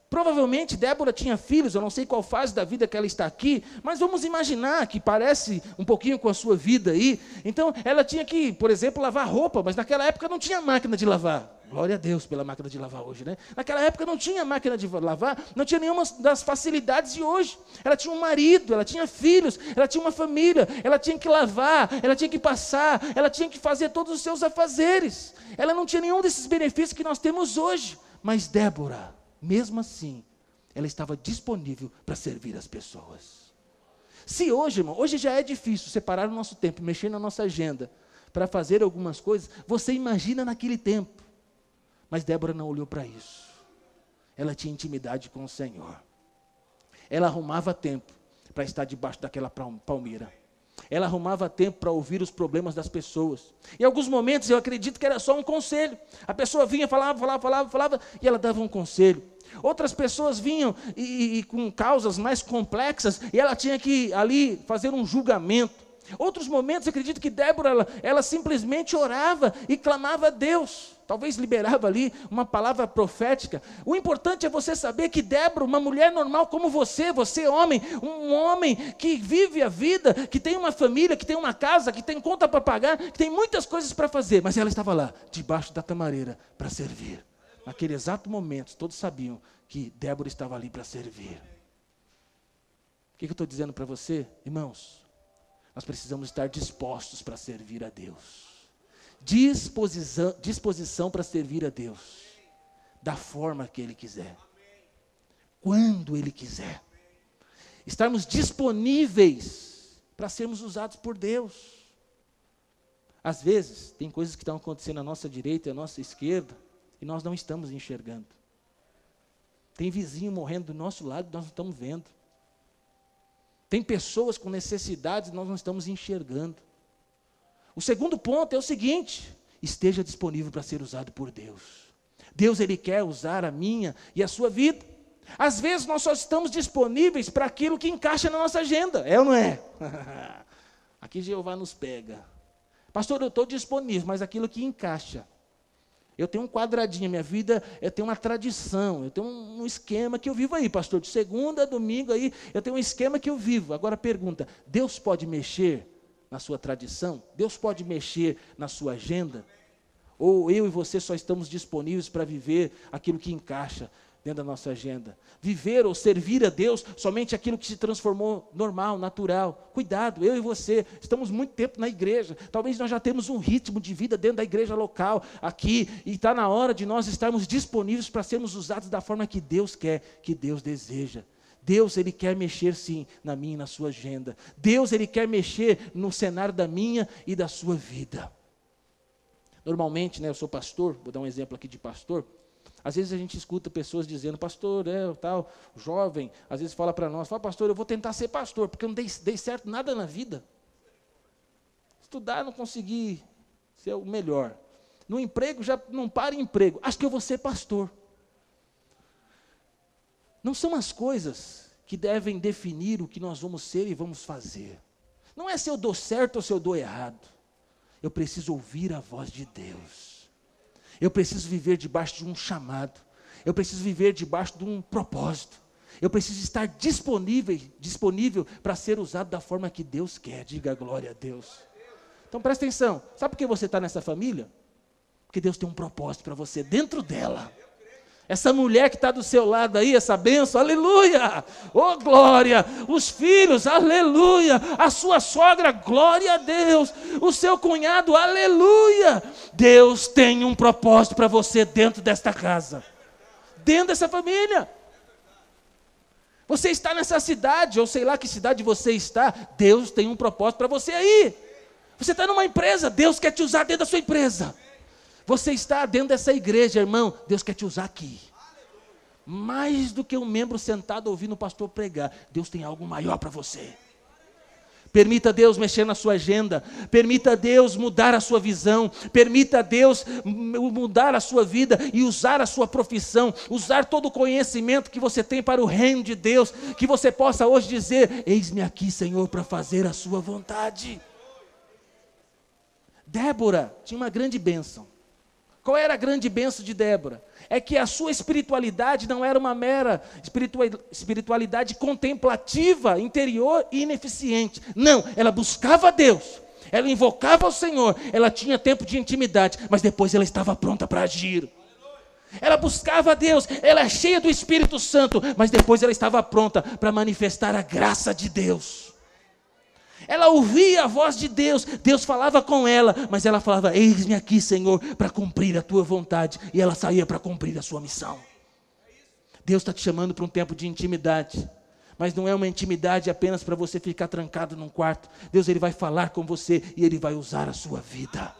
Provavelmente Débora tinha filhos, eu não sei qual fase da vida que ela está aqui, mas vamos imaginar que parece um pouquinho com a sua vida aí. Então, ela tinha que, por exemplo, lavar roupa, mas naquela época não tinha máquina de lavar. Glória a Deus pela máquina de lavar hoje, né? Naquela época não tinha máquina de lavar, não tinha nenhuma das facilidades de hoje. Ela tinha um marido, ela tinha filhos, ela tinha uma família, ela tinha que lavar, ela tinha que passar, ela tinha que fazer todos os seus afazeres. Ela não tinha nenhum desses benefícios que nós temos hoje. Mas Débora, mesmo assim, ela estava disponível para servir as pessoas. Se hoje, irmão, hoje já é difícil separar o nosso tempo, mexer na nossa agenda para fazer algumas coisas, você imagina naquele tempo. Mas Débora não olhou para isso. Ela tinha intimidade com o Senhor. Ela arrumava tempo para estar debaixo daquela palmeira. Ela arrumava tempo para ouvir os problemas das pessoas. Em alguns momentos eu acredito que era só um conselho. A pessoa vinha, falava, falava, falava, falava, e ela dava um conselho. Outras pessoas vinham e, e, com causas mais complexas e ela tinha que ali fazer um julgamento. Outros momentos, acredito que Débora, ela, ela simplesmente orava e clamava a Deus. Talvez liberava ali uma palavra profética. O importante é você saber que Débora, uma mulher normal como você, você homem, um homem que vive a vida, que tem uma família, que tem uma casa, que tem conta para pagar, que tem muitas coisas para fazer, mas ela estava lá, debaixo da tamareira, para servir. Naquele exato momento, todos sabiam que Débora estava ali para servir. O que, que eu estou dizendo para você, irmãos? Nós precisamos estar dispostos para servir a Deus. Disposição, disposição para servir a Deus. Da forma que Ele quiser. Quando Ele quiser. Estarmos disponíveis para sermos usados por Deus. Às vezes, tem coisas que estão acontecendo à nossa direita e à nossa esquerda, e nós não estamos enxergando. Tem vizinho morrendo do nosso lado e nós não estamos vendo. Tem pessoas com necessidades e nós não estamos enxergando. O segundo ponto é o seguinte: esteja disponível para ser usado por Deus. Deus ele quer usar a minha e a sua vida. Às vezes nós só estamos disponíveis para aquilo que encaixa na nossa agenda, é ou não é? Aqui Jeová nos pega. Pastor, eu estou disponível, mas aquilo que encaixa. Eu tenho um quadradinho, minha vida, eu tenho uma tradição, eu tenho um esquema que eu vivo aí, pastor. De segunda a domingo aí, eu tenho um esquema que eu vivo. Agora pergunta: Deus pode mexer na sua tradição? Deus pode mexer na sua agenda? Ou eu e você só estamos disponíveis para viver aquilo que encaixa dentro da nossa agenda. Viver ou servir a Deus somente aquilo que se transformou normal, natural. Cuidado, eu e você estamos muito tempo na igreja. Talvez nós já temos um ritmo de vida dentro da igreja local, aqui, e está na hora de nós estarmos disponíveis para sermos usados da forma que Deus quer, que Deus deseja. Deus, Ele quer mexer sim na minha e na sua agenda. Deus, Ele quer mexer no cenário da minha e da sua vida. Normalmente, né, eu sou pastor, vou dar um exemplo aqui de pastor. Às vezes a gente escuta pessoas dizendo, pastor, é tal, jovem, às vezes fala para nós, fala, pastor, eu vou tentar ser pastor, porque eu não dei, dei certo nada na vida. Estudar, não consegui ser o melhor. No emprego, já não para em emprego. Acho que eu vou ser pastor. Não são as coisas que devem definir o que nós vamos ser e vamos fazer. Não é se eu dou certo ou se eu dou errado. Eu preciso ouvir a voz de Deus. Eu preciso viver debaixo de um chamado. Eu preciso viver debaixo de um propósito. Eu preciso estar disponível, disponível para ser usado da forma que Deus quer. Diga glória a Deus. Então presta atenção. Sabe por que você está nessa família? Porque Deus tem um propósito para você dentro dela. Essa mulher que está do seu lado aí, essa benção, aleluia! Oh glória! Os filhos, aleluia! A sua sogra, glória a Deus! O seu cunhado, aleluia! Deus tem um propósito para você dentro desta casa, dentro dessa família. Você está nessa cidade, ou sei lá que cidade você está, Deus tem um propósito para você aí. Você está numa empresa, Deus quer te usar dentro da sua empresa. Você está dentro dessa igreja, irmão, Deus quer te usar aqui. Mais do que um membro sentado ouvindo o pastor pregar, Deus tem algo maior para você. Permita Deus mexer na sua agenda, permita Deus mudar a sua visão, permita Deus mudar a sua vida e usar a sua profissão, usar todo o conhecimento que você tem para o reino de Deus, que você possa hoje dizer: Eis-me aqui, Senhor, para fazer a sua vontade. Débora tinha uma grande bênção. Qual era a grande benção de Débora? É que a sua espiritualidade não era uma mera espiritualidade contemplativa, interior e ineficiente. Não, ela buscava Deus, ela invocava o Senhor, ela tinha tempo de intimidade, mas depois ela estava pronta para agir. Ela buscava Deus, ela é cheia do Espírito Santo, mas depois ela estava pronta para manifestar a graça de Deus. Ela ouvia a voz de Deus, Deus falava com ela, mas ela falava: Eis-me aqui, Senhor, para cumprir a tua vontade. E ela saía para cumprir a sua missão. Deus está te chamando para um tempo de intimidade, mas não é uma intimidade apenas para você ficar trancado num quarto. Deus ele vai falar com você e ele vai usar a sua vida.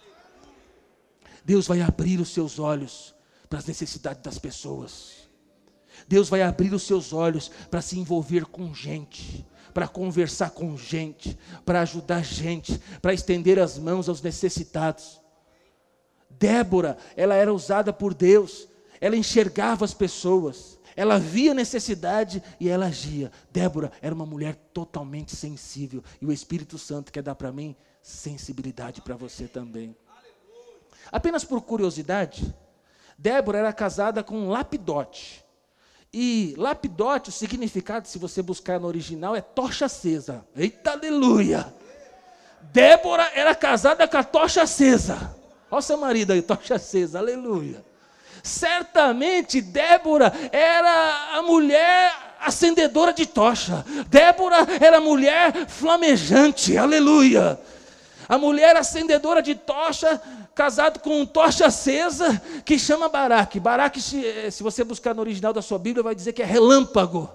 Deus vai abrir os seus olhos para as necessidades das pessoas. Deus vai abrir os seus olhos para se envolver com gente para conversar com gente, para ajudar gente, para estender as mãos aos necessitados. Débora, ela era usada por Deus, ela enxergava as pessoas, ela via necessidade e ela agia. Débora era uma mulher totalmente sensível, e o Espírito Santo quer dar para mim sensibilidade para você também. Apenas por curiosidade, Débora era casada com Lapidote. E lapidote, o significado, se você buscar no original, é tocha acesa. Eita aleluia! Débora era casada com a tocha acesa. Olha o seu marido aí, tocha acesa, aleluia. Certamente Débora era a mulher acendedora de tocha. Débora era a mulher flamejante, aleluia. A mulher acendedora de tocha casado com um tocha acesa que chama Baraque. Baraque, se, eh, se, você buscar no original da sua Bíblia, vai dizer que é relâmpago.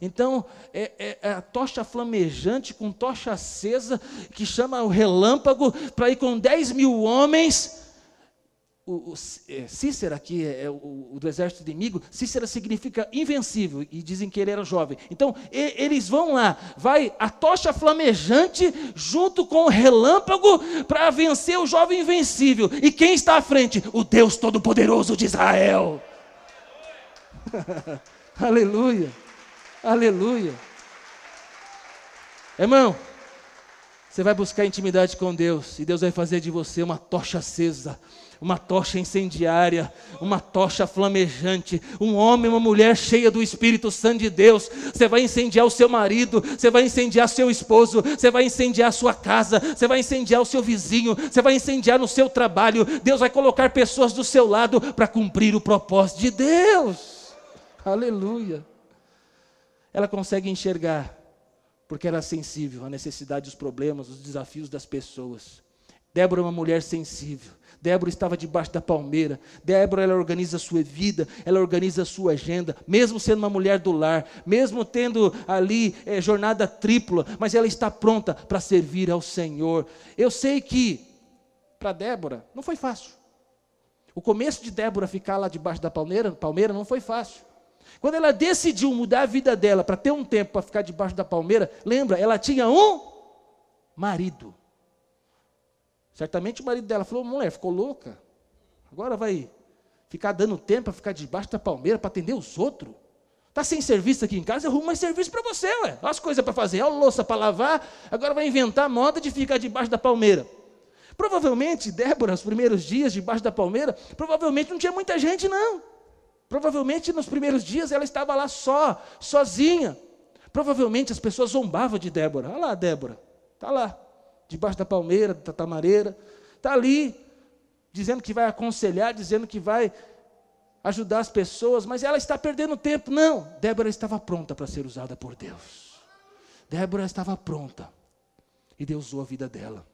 Então, é, é, é a tocha flamejante com tocha acesa que chama o relâmpago para ir com 10 mil homens o, o é, Cícera, que é, é o, o, do exército inimigo, Cícera significa invencível, e dizem que ele era jovem. Então, e, eles vão lá, vai a tocha flamejante junto com o relâmpago para vencer o jovem invencível. E quem está à frente? O Deus Todo-Poderoso de Israel. Aleluia, aleluia. Irmão, você vai buscar intimidade com Deus, e Deus vai fazer de você uma tocha acesa uma tocha incendiária, uma tocha flamejante, um homem, uma mulher cheia do Espírito Santo de Deus. Você vai incendiar o seu marido, você vai incendiar seu esposo, você vai incendiar a sua casa, você vai incendiar o seu vizinho, você vai incendiar no seu trabalho. Deus vai colocar pessoas do seu lado para cumprir o propósito de Deus. Aleluia. Ela consegue enxergar, porque ela é sensível à necessidade dos problemas, dos desafios das pessoas. Débora é uma mulher sensível. Débora estava debaixo da palmeira. Débora, ela organiza a sua vida, ela organiza a sua agenda, mesmo sendo uma mulher do lar, mesmo tendo ali é, jornada tripla, mas ela está pronta para servir ao Senhor. Eu sei que, para Débora, não foi fácil. O começo de Débora ficar lá debaixo da palmeira, palmeira não foi fácil. Quando ela decidiu mudar a vida dela para ter um tempo para ficar debaixo da palmeira, lembra, ela tinha um marido. Certamente o marido dela falou: mulher, ficou louca? Agora vai ficar dando tempo para ficar debaixo da palmeira para atender os outros? Está sem serviço aqui em casa, eu arrumo mais serviço para você, ué. Olha as coisas para fazer, olha a louça para lavar, agora vai inventar moda de ficar debaixo da palmeira. Provavelmente, Débora, nos primeiros dias debaixo da palmeira, provavelmente não tinha muita gente, não. Provavelmente nos primeiros dias ela estava lá só, sozinha. Provavelmente as pessoas zombavam de Débora. Olha lá, Débora, está lá, debaixo da palmeira, da tamareira, está ali, dizendo que vai aconselhar, dizendo que vai ajudar as pessoas, mas ela está perdendo tempo. Não, Débora estava pronta para ser usada por Deus. Débora estava pronta. E Deus usou a vida dela.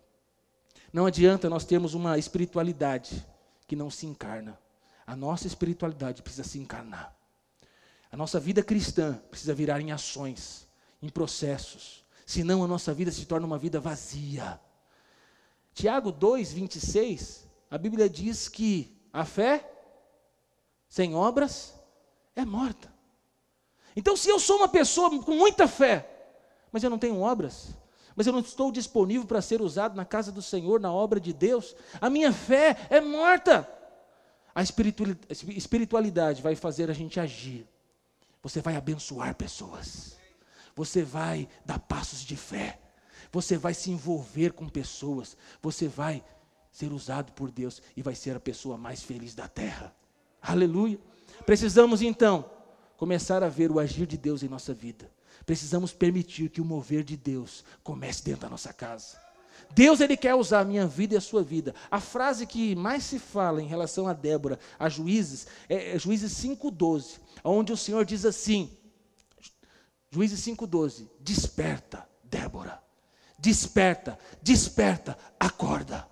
Não adianta nós termos uma espiritualidade que não se encarna. A nossa espiritualidade precisa se encarnar. A nossa vida cristã precisa virar em ações, em processos. Senão a nossa vida se torna uma vida vazia. Tiago 2, 26, a Bíblia diz que a fé sem obras é morta. Então, se eu sou uma pessoa com muita fé, mas eu não tenho obras, mas eu não estou disponível para ser usado na casa do Senhor, na obra de Deus, a minha fé é morta. A espiritualidade vai fazer a gente agir. Você vai abençoar pessoas. Você vai dar passos de fé. Você vai se envolver com pessoas. Você vai ser usado por Deus e vai ser a pessoa mais feliz da terra. Aleluia. Precisamos então começar a ver o agir de Deus em nossa vida. Precisamos permitir que o mover de Deus comece dentro da nossa casa. Deus ele quer usar a minha vida e a sua vida. A frase que mais se fala em relação a Débora, a Juízes, é, é Juízes 5:12, onde o Senhor diz assim: Juízes 5:12, desperta, Débora. Desperta, desperta, acorda.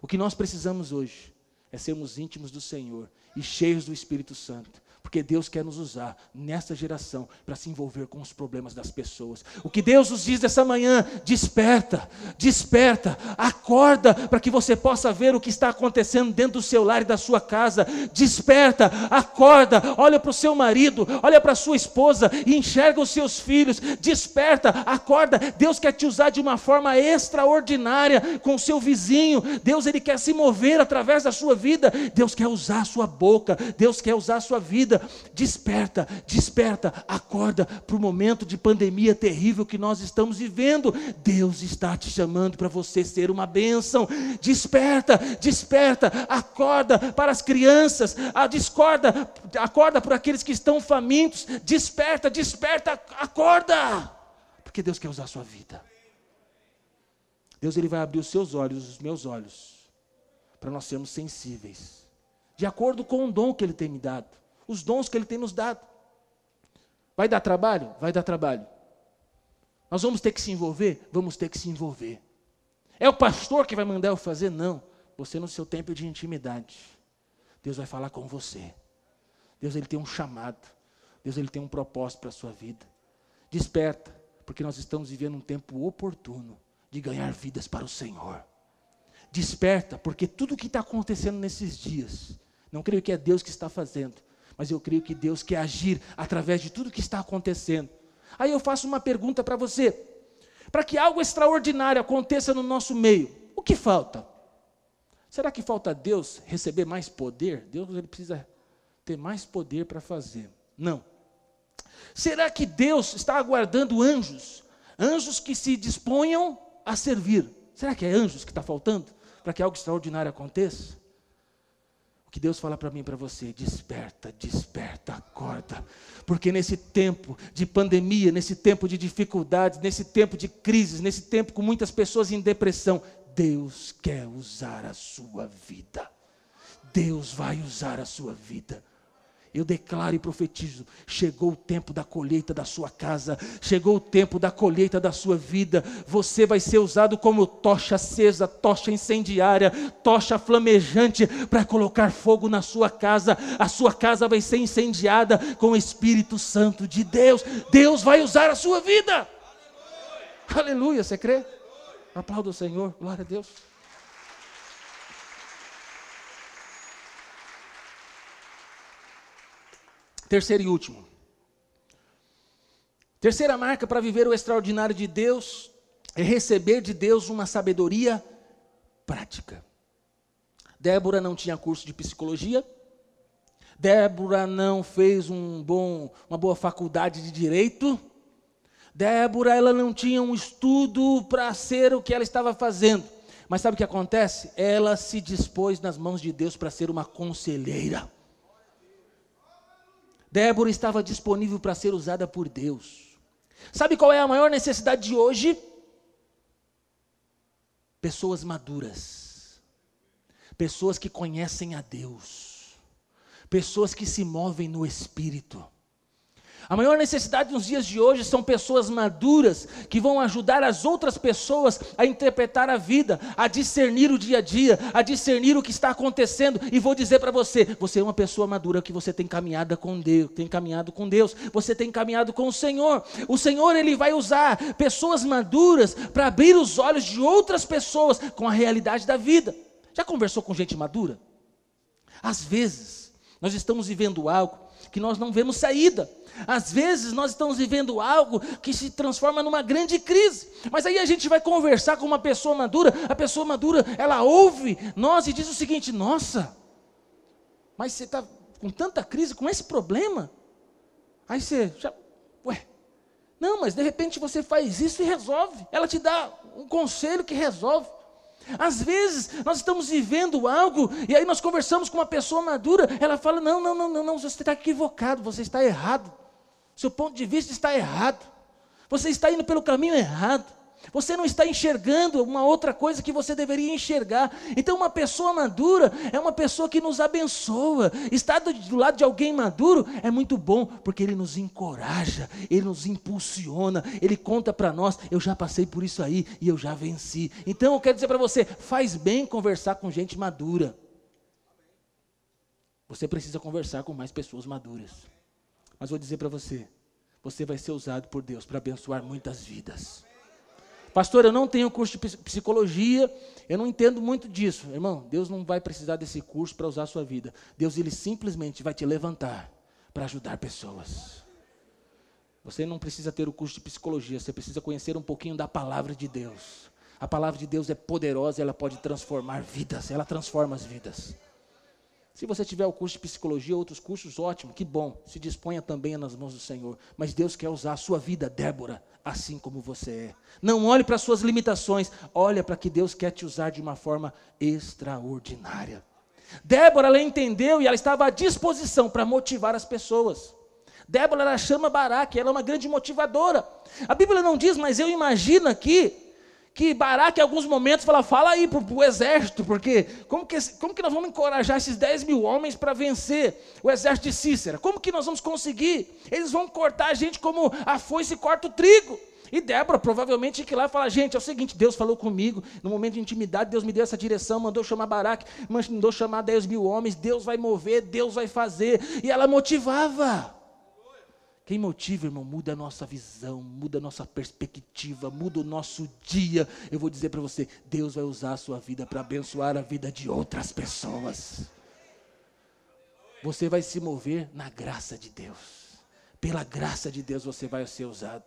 O que nós precisamos hoje é sermos íntimos do Senhor e cheios do Espírito Santo. Porque Deus quer nos usar nesta geração para se envolver com os problemas das pessoas. O que Deus nos diz essa manhã, desperta, desperta, acorda para que você possa ver o que está acontecendo dentro do seu lar e da sua casa. Desperta, acorda, olha para o seu marido, olha para a sua esposa e enxerga os seus filhos. Desperta, acorda. Deus quer te usar de uma forma extraordinária com o seu vizinho. Deus ele quer se mover através da sua vida. Deus quer usar a sua boca. Deus quer usar a sua vida desperta, desperta, acorda para o momento de pandemia terrível que nós estamos vivendo. Deus está te chamando para você ser uma bênção. Desperta, desperta, acorda para as crianças, a discorda, acorda para aqueles que estão famintos. Desperta, desperta, acorda, porque Deus quer usar a sua vida. Deus ele vai abrir os seus olhos, os meus olhos, para nós sermos sensíveis, de acordo com o dom que Ele tem me dado os dons que Ele tem nos dado. Vai dar trabalho? Vai dar trabalho. Nós vamos ter que se envolver? Vamos ter que se envolver. É o pastor que vai mandar eu fazer? Não. Você no seu tempo de intimidade. Deus vai falar com você. Deus ele tem um chamado. Deus ele tem um propósito para a sua vida. Desperta, porque nós estamos vivendo um tempo oportuno de ganhar vidas para o Senhor. Desperta, porque tudo o que está acontecendo nesses dias, não creio que é Deus que está fazendo, mas eu creio que Deus quer agir através de tudo que está acontecendo. Aí eu faço uma pergunta para você: para que algo extraordinário aconteça no nosso meio, o que falta? Será que falta Deus receber mais poder? Deus ele precisa ter mais poder para fazer. Não. Será que Deus está aguardando anjos? Anjos que se disponham a servir. Será que é anjos que está faltando para que algo extraordinário aconteça? Que Deus fala para mim e para você, desperta, desperta, acorda. Porque nesse tempo de pandemia, nesse tempo de dificuldades, nesse tempo de crises, nesse tempo com muitas pessoas em depressão, Deus quer usar a sua vida. Deus vai usar a sua vida. Eu declaro e profetizo: chegou o tempo da colheita da sua casa, chegou o tempo da colheita da sua vida. Você vai ser usado como tocha acesa, tocha incendiária, tocha flamejante para colocar fogo na sua casa. A sua casa vai ser incendiada com o Espírito Santo de Deus. Deus vai usar a sua vida. Aleluia, Aleluia você crê? Aplauda o Senhor, glória a Deus. Terceiro e último. Terceira marca para viver o extraordinário de Deus é receber de Deus uma sabedoria prática. Débora não tinha curso de psicologia. Débora não fez um bom, uma boa faculdade de direito. Débora, ela não tinha um estudo para ser o que ela estava fazendo. Mas sabe o que acontece? Ela se dispôs nas mãos de Deus para ser uma conselheira. Débora estava disponível para ser usada por Deus. Sabe qual é a maior necessidade de hoje? Pessoas maduras, pessoas que conhecem a Deus, pessoas que se movem no Espírito. A maior necessidade nos dias de hoje são pessoas maduras que vão ajudar as outras pessoas a interpretar a vida, a discernir o dia a dia, a discernir o que está acontecendo. E vou dizer para você, você é uma pessoa madura que você tem caminhado com Deus, tem caminhado com Deus, você tem caminhado com o Senhor. O Senhor ele vai usar pessoas maduras para abrir os olhos de outras pessoas com a realidade da vida. Já conversou com gente madura? Às vezes, nós estamos vivendo algo que nós não vemos saída. Às vezes nós estamos vivendo algo que se transforma numa grande crise. Mas aí a gente vai conversar com uma pessoa madura, a pessoa madura, ela ouve nós e diz o seguinte: "Nossa, mas você está com tanta crise, com esse problema?" Aí você já, ué, não, mas de repente você faz isso e resolve. Ela te dá um conselho que resolve. Às vezes nós estamos vivendo algo e aí nós conversamos com uma pessoa madura, ela fala: não, não, não, não, não você está equivocado, você está errado. Seu ponto de vista está errado. Você está indo pelo caminho errado. Você não está enxergando uma outra coisa que você deveria enxergar. Então, uma pessoa madura é uma pessoa que nos abençoa. Estar do, do, lado de alguém maduro é muito bom, porque ele nos encoraja, ele nos impulsiona, ele conta para nós: eu já passei por isso aí e eu já venci. Então, eu quero dizer para você: faz bem conversar com gente madura. Você precisa conversar com mais pessoas maduras. Mas vou dizer para você: você vai ser usado por Deus para abençoar muitas vidas. Pastor, eu não tenho curso de psicologia, eu não entendo muito disso. Irmão, Deus não vai precisar desse curso para usar a sua vida. Deus, ele simplesmente vai te levantar para ajudar pessoas. Você não precisa ter o curso de psicologia, você precisa conhecer um pouquinho da palavra de Deus. A palavra de Deus é poderosa, ela pode transformar vidas, ela transforma as vidas. Se você tiver o curso de psicologia, outros cursos, ótimo, que bom. Se disponha também nas mãos do Senhor. Mas Deus quer usar a sua vida, Débora, assim como você é. Não olhe para as suas limitações, olha para que Deus quer te usar de uma forma extraordinária. Débora, ela entendeu e ela estava à disposição para motivar as pessoas. Débora, ela chama Baraque, ela é uma grande motivadora. A Bíblia não diz, mas eu imagino aqui que Baraque, em alguns momentos, fala: fala aí para o exército, porque como que, como que nós vamos encorajar esses 10 mil homens para vencer o exército de Cícera? Como que nós vamos conseguir? Eles vão cortar a gente como a foice corta o trigo. E Débora provavelmente que lá e fala: gente, é o seguinte, Deus falou comigo, no momento de intimidade, Deus me deu essa direção, mandou chamar Baraque, mandou chamar 10 mil homens, Deus vai mover, Deus vai fazer. E ela motivava. Quem motiva, irmão, muda a nossa visão, muda a nossa perspectiva, muda o nosso dia. Eu vou dizer para você: Deus vai usar a sua vida para abençoar a vida de outras pessoas. Você vai se mover na graça de Deus. Pela graça de Deus você vai ser usado.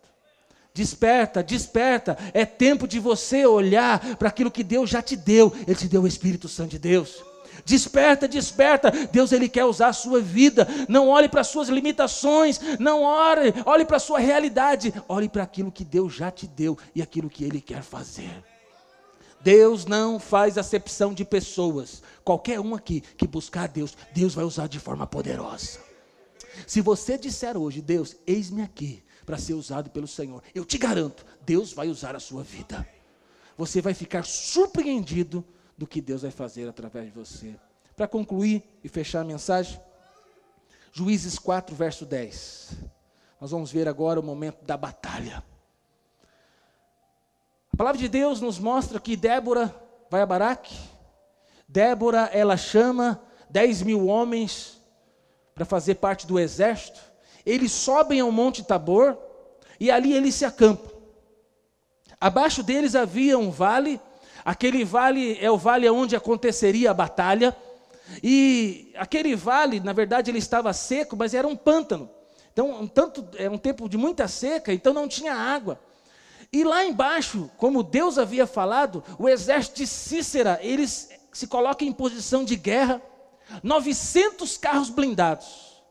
Desperta, desperta. É tempo de você olhar para aquilo que Deus já te deu. Ele te deu o Espírito Santo de Deus. Desperta, desperta. Deus ele quer usar a sua vida. Não olhe para as suas limitações, não ore, olhe para a sua realidade. Olhe para aquilo que Deus já te deu e aquilo que ele quer fazer. Deus não faz acepção de pessoas. Qualquer um aqui que buscar Deus, Deus vai usar de forma poderosa. Se você disser hoje, Deus, eis-me aqui para ser usado pelo Senhor, eu te garanto, Deus vai usar a sua vida. Você vai ficar surpreendido do que Deus vai fazer através de você. Para concluir e fechar a mensagem, Juízes 4, verso 10. Nós vamos ver agora o momento da batalha. A palavra de Deus nos mostra que Débora vai a Baraque. Débora, ela chama 10 mil homens para fazer parte do exército. Eles sobem ao Monte Tabor e ali eles se acampam. Abaixo deles havia um vale Aquele vale é o vale onde aconteceria a batalha. E aquele vale, na verdade, ele estava seco, mas era um pântano. Então, um tanto, era um tempo de muita seca, então não tinha água. E lá embaixo, como Deus havia falado, o exército de Cícera, eles se colocam em posição de guerra, 900 carros blindados,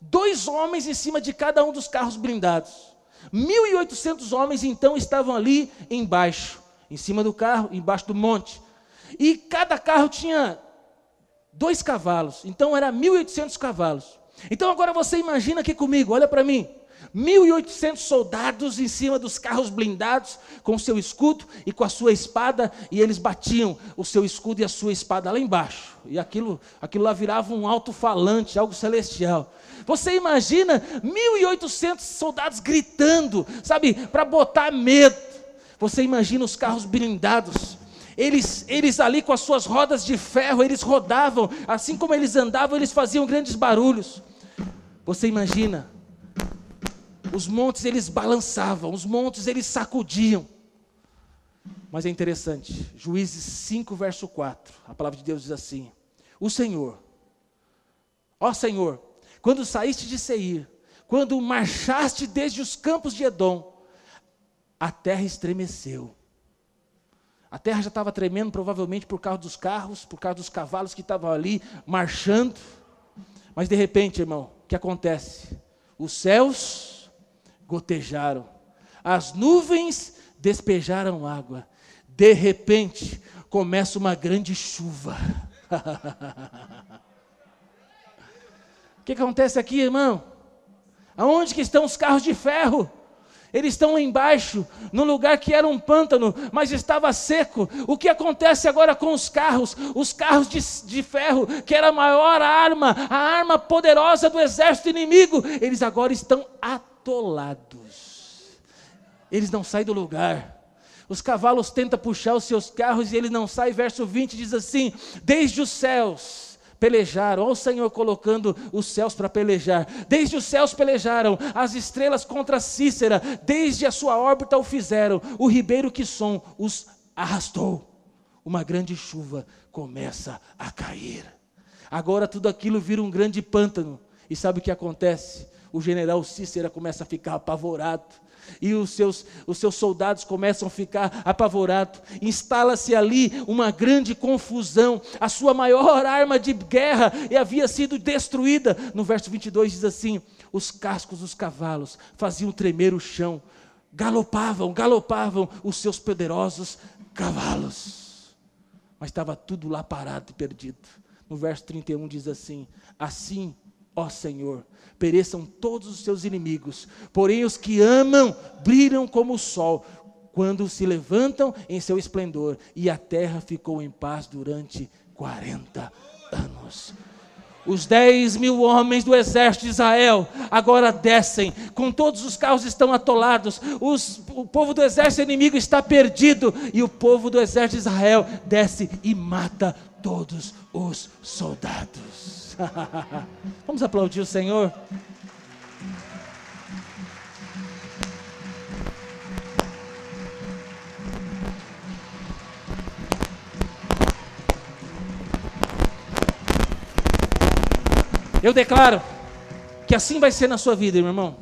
dois homens em cima de cada um dos carros blindados. 1.800 homens então estavam ali embaixo, em cima do carro, embaixo do monte. E cada carro tinha dois cavalos, então era 1.800 cavalos. Então agora você imagina aqui comigo, olha para mim. 1.800 soldados em cima dos carros blindados, com seu escudo e com a sua espada, e eles batiam o seu escudo e a sua espada lá embaixo. E aquilo, aquilo lá virava um alto-falante, algo celestial. Você imagina 1.800 soldados gritando, sabe, para botar medo. Você imagina os carros blindados. Eles, eles ali com as suas rodas de ferro, eles rodavam, assim como eles andavam, eles faziam grandes barulhos. Você imagina os montes eles balançavam, os montes eles sacudiam. Mas é interessante, Juízes 5, verso 4, a palavra de Deus diz assim: O Senhor, ó Senhor, quando saíste de Seir, quando marchaste desde os campos de Edom, a terra estremeceu. A terra já estava tremendo, provavelmente por causa dos carros, por causa dos cavalos que estavam ali marchando. Mas de repente, irmão, o que acontece? Os céus gotejaram, as nuvens despejaram água. De repente, começa uma grande chuva. o que acontece aqui, irmão? Aonde que estão os carros de ferro? Eles estão lá embaixo, no lugar que era um pântano, mas estava seco. O que acontece agora com os carros? Os carros de, de, ferro, que era a maior arma, a arma poderosa do exército inimigo, eles agora estão atolados. Eles não saem do lugar. Os cavalos tentam puxar os seus carros e eles não saem. Verso 20 diz assim: Desde os céus pelejaram, olha o Senhor colocando os céus para pelejar. Desde os céus pelejaram, as estrelas contra Cícera, desde a sua órbita o fizeram. O ribeiro que som os arrastou. Uma grande chuva começa a cair. Agora tudo aquilo vira um grande pântano. E sabe o que acontece? o general Cícera começa a ficar apavorado. E os seus, os seus soldados começam a ficar apavorados. Instala-se ali uma grande confusão. A sua maior arma de guerra havia sido destruída. No verso 22 diz assim: Os cascos dos cavalos faziam tremer o chão, galopavam, galopavam os seus poderosos cavalos. Mas estava tudo lá parado e perdido. No verso 31 diz assim: Assim, ó Senhor, pereçam todos os seus inimigos. Porém, os que amam brilham como o sol, quando se levantam em seu esplendor. E a terra ficou em paz durante 40 anos. Os 10 mil homens do exército de Israel agora descem, com todos os carros estão atolados, os, o povo do exército inimigo está perdido, e o povo do exército de Israel desce e mata todos os soldados. Vamos aplaudir o Senhor? Eu declaro que assim vai ser na sua vida, meu irmão.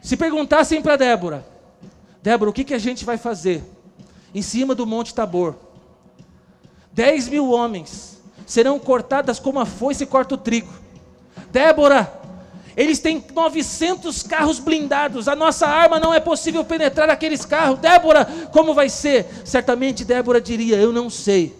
Se perguntassem para Débora, Débora, o que, que a gente vai fazer em cima do Monte Tabor? Dez mil homens serão cortadas como a foice corta o trigo. Débora, eles têm 900 carros blindados. A nossa arma não é possível penetrar aqueles carros. Débora, como vai ser? Certamente Débora diria: Eu não sei.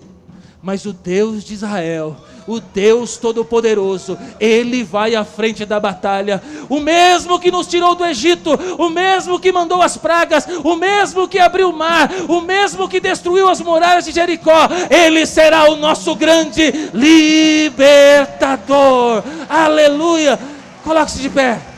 Mas o Deus de Israel o Deus Todo-Poderoso, Ele vai à frente da batalha. O mesmo que nos tirou do Egito, o mesmo que mandou as pragas, o mesmo que abriu o mar, o mesmo que destruiu as muralhas de Jericó, Ele será o nosso grande libertador. Aleluia! Coloque-se de pé.